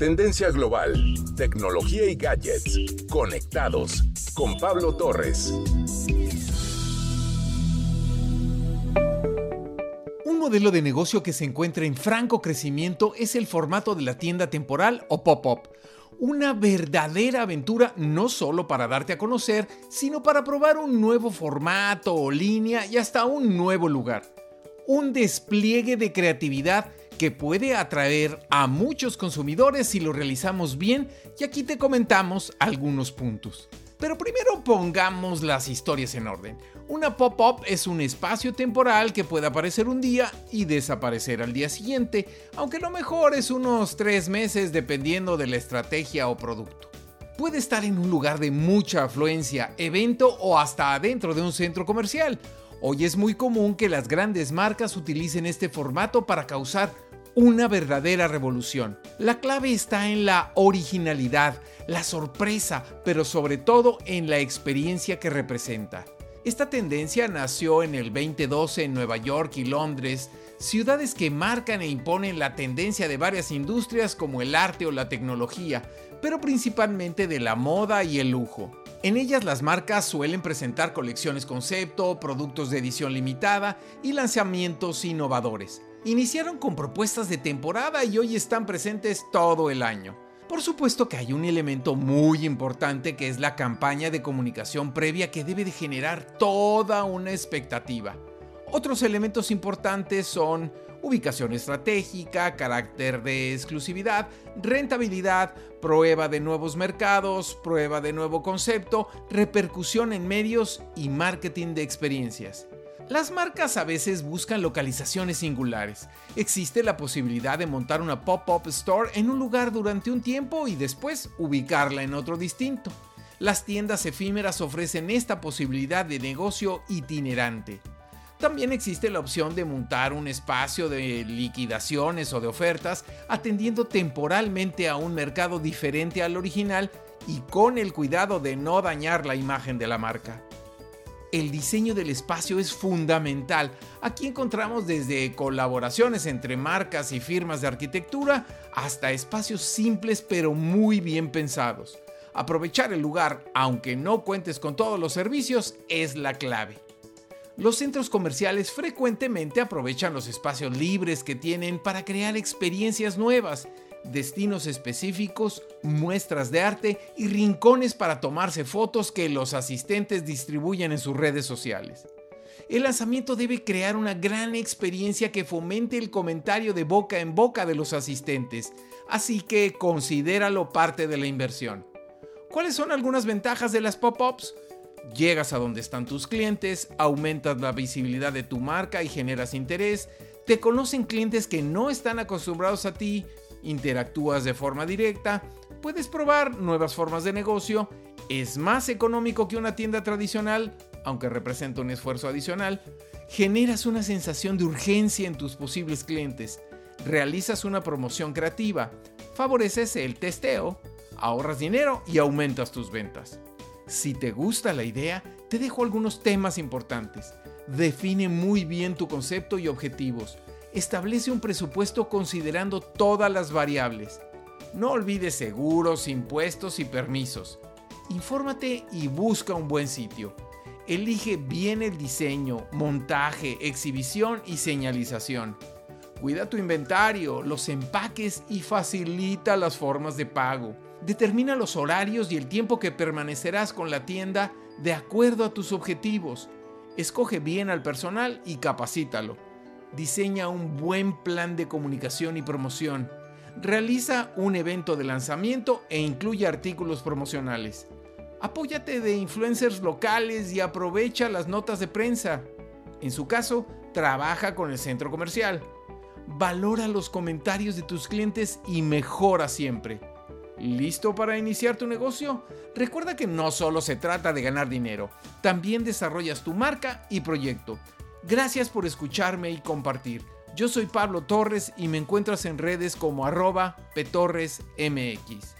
Tendencia global, tecnología y gadgets. Conectados con Pablo Torres. Un modelo de negocio que se encuentra en franco crecimiento es el formato de la tienda temporal o pop-up. Una verdadera aventura no solo para darte a conocer, sino para probar un nuevo formato o línea y hasta un nuevo lugar. Un despliegue de creatividad que puede atraer a muchos consumidores si lo realizamos bien y aquí te comentamos algunos puntos. Pero primero pongamos las historias en orden. Una pop-up es un espacio temporal que puede aparecer un día y desaparecer al día siguiente, aunque lo mejor es unos tres meses dependiendo de la estrategia o producto. Puede estar en un lugar de mucha afluencia, evento o hasta adentro de un centro comercial. Hoy es muy común que las grandes marcas utilicen este formato para causar una verdadera revolución. La clave está en la originalidad, la sorpresa, pero sobre todo en la experiencia que representa. Esta tendencia nació en el 2012 en Nueva York y Londres, ciudades que marcan e imponen la tendencia de varias industrias como el arte o la tecnología, pero principalmente de la moda y el lujo. En ellas las marcas suelen presentar colecciones concepto, productos de edición limitada y lanzamientos innovadores. Iniciaron con propuestas de temporada y hoy están presentes todo el año. Por supuesto que hay un elemento muy importante que es la campaña de comunicación previa que debe de generar toda una expectativa. Otros elementos importantes son ubicación estratégica, carácter de exclusividad, rentabilidad, prueba de nuevos mercados, prueba de nuevo concepto, repercusión en medios y marketing de experiencias. Las marcas a veces buscan localizaciones singulares. Existe la posibilidad de montar una pop-up store en un lugar durante un tiempo y después ubicarla en otro distinto. Las tiendas efímeras ofrecen esta posibilidad de negocio itinerante. También existe la opción de montar un espacio de liquidaciones o de ofertas atendiendo temporalmente a un mercado diferente al original y con el cuidado de no dañar la imagen de la marca el diseño del espacio es fundamental. Aquí encontramos desde colaboraciones entre marcas y firmas de arquitectura hasta espacios simples pero muy bien pensados. Aprovechar el lugar, aunque no cuentes con todos los servicios, es la clave. Los centros comerciales frecuentemente aprovechan los espacios libres que tienen para crear experiencias nuevas destinos específicos, muestras de arte y rincones para tomarse fotos que los asistentes distribuyen en sus redes sociales. El lanzamiento debe crear una gran experiencia que fomente el comentario de boca en boca de los asistentes, así que considéralo parte de la inversión. ¿Cuáles son algunas ventajas de las pop-ups? Llegas a donde están tus clientes, aumentas la visibilidad de tu marca y generas interés, te conocen clientes que no están acostumbrados a ti, interactúas de forma directa, puedes probar nuevas formas de negocio, es más económico que una tienda tradicional, aunque representa un esfuerzo adicional, generas una sensación de urgencia en tus posibles clientes, realizas una promoción creativa, favoreces el testeo, ahorras dinero y aumentas tus ventas. Si te gusta la idea, te dejo algunos temas importantes. Define muy bien tu concepto y objetivos establece un presupuesto considerando todas las variables. No olvides seguros, impuestos y permisos. Infórmate y busca un buen sitio. Elige bien el diseño, montaje, exhibición y señalización. Cuida tu inventario, los empaques y facilita las formas de pago. Determina los horarios y el tiempo que permanecerás con la tienda de acuerdo a tus objetivos. Escoge bien al personal y capacítalo diseña un buen plan de comunicación y promoción, realiza un evento de lanzamiento e incluye artículos promocionales. Apóyate de influencers locales y aprovecha las notas de prensa. En su caso, trabaja con el centro comercial. Valora los comentarios de tus clientes y mejora siempre. ¿Listo para iniciar tu negocio? Recuerda que no solo se trata de ganar dinero, también desarrollas tu marca y proyecto. Gracias por escucharme y compartir. Yo soy Pablo Torres y me encuentras en redes como arroba petorresmx.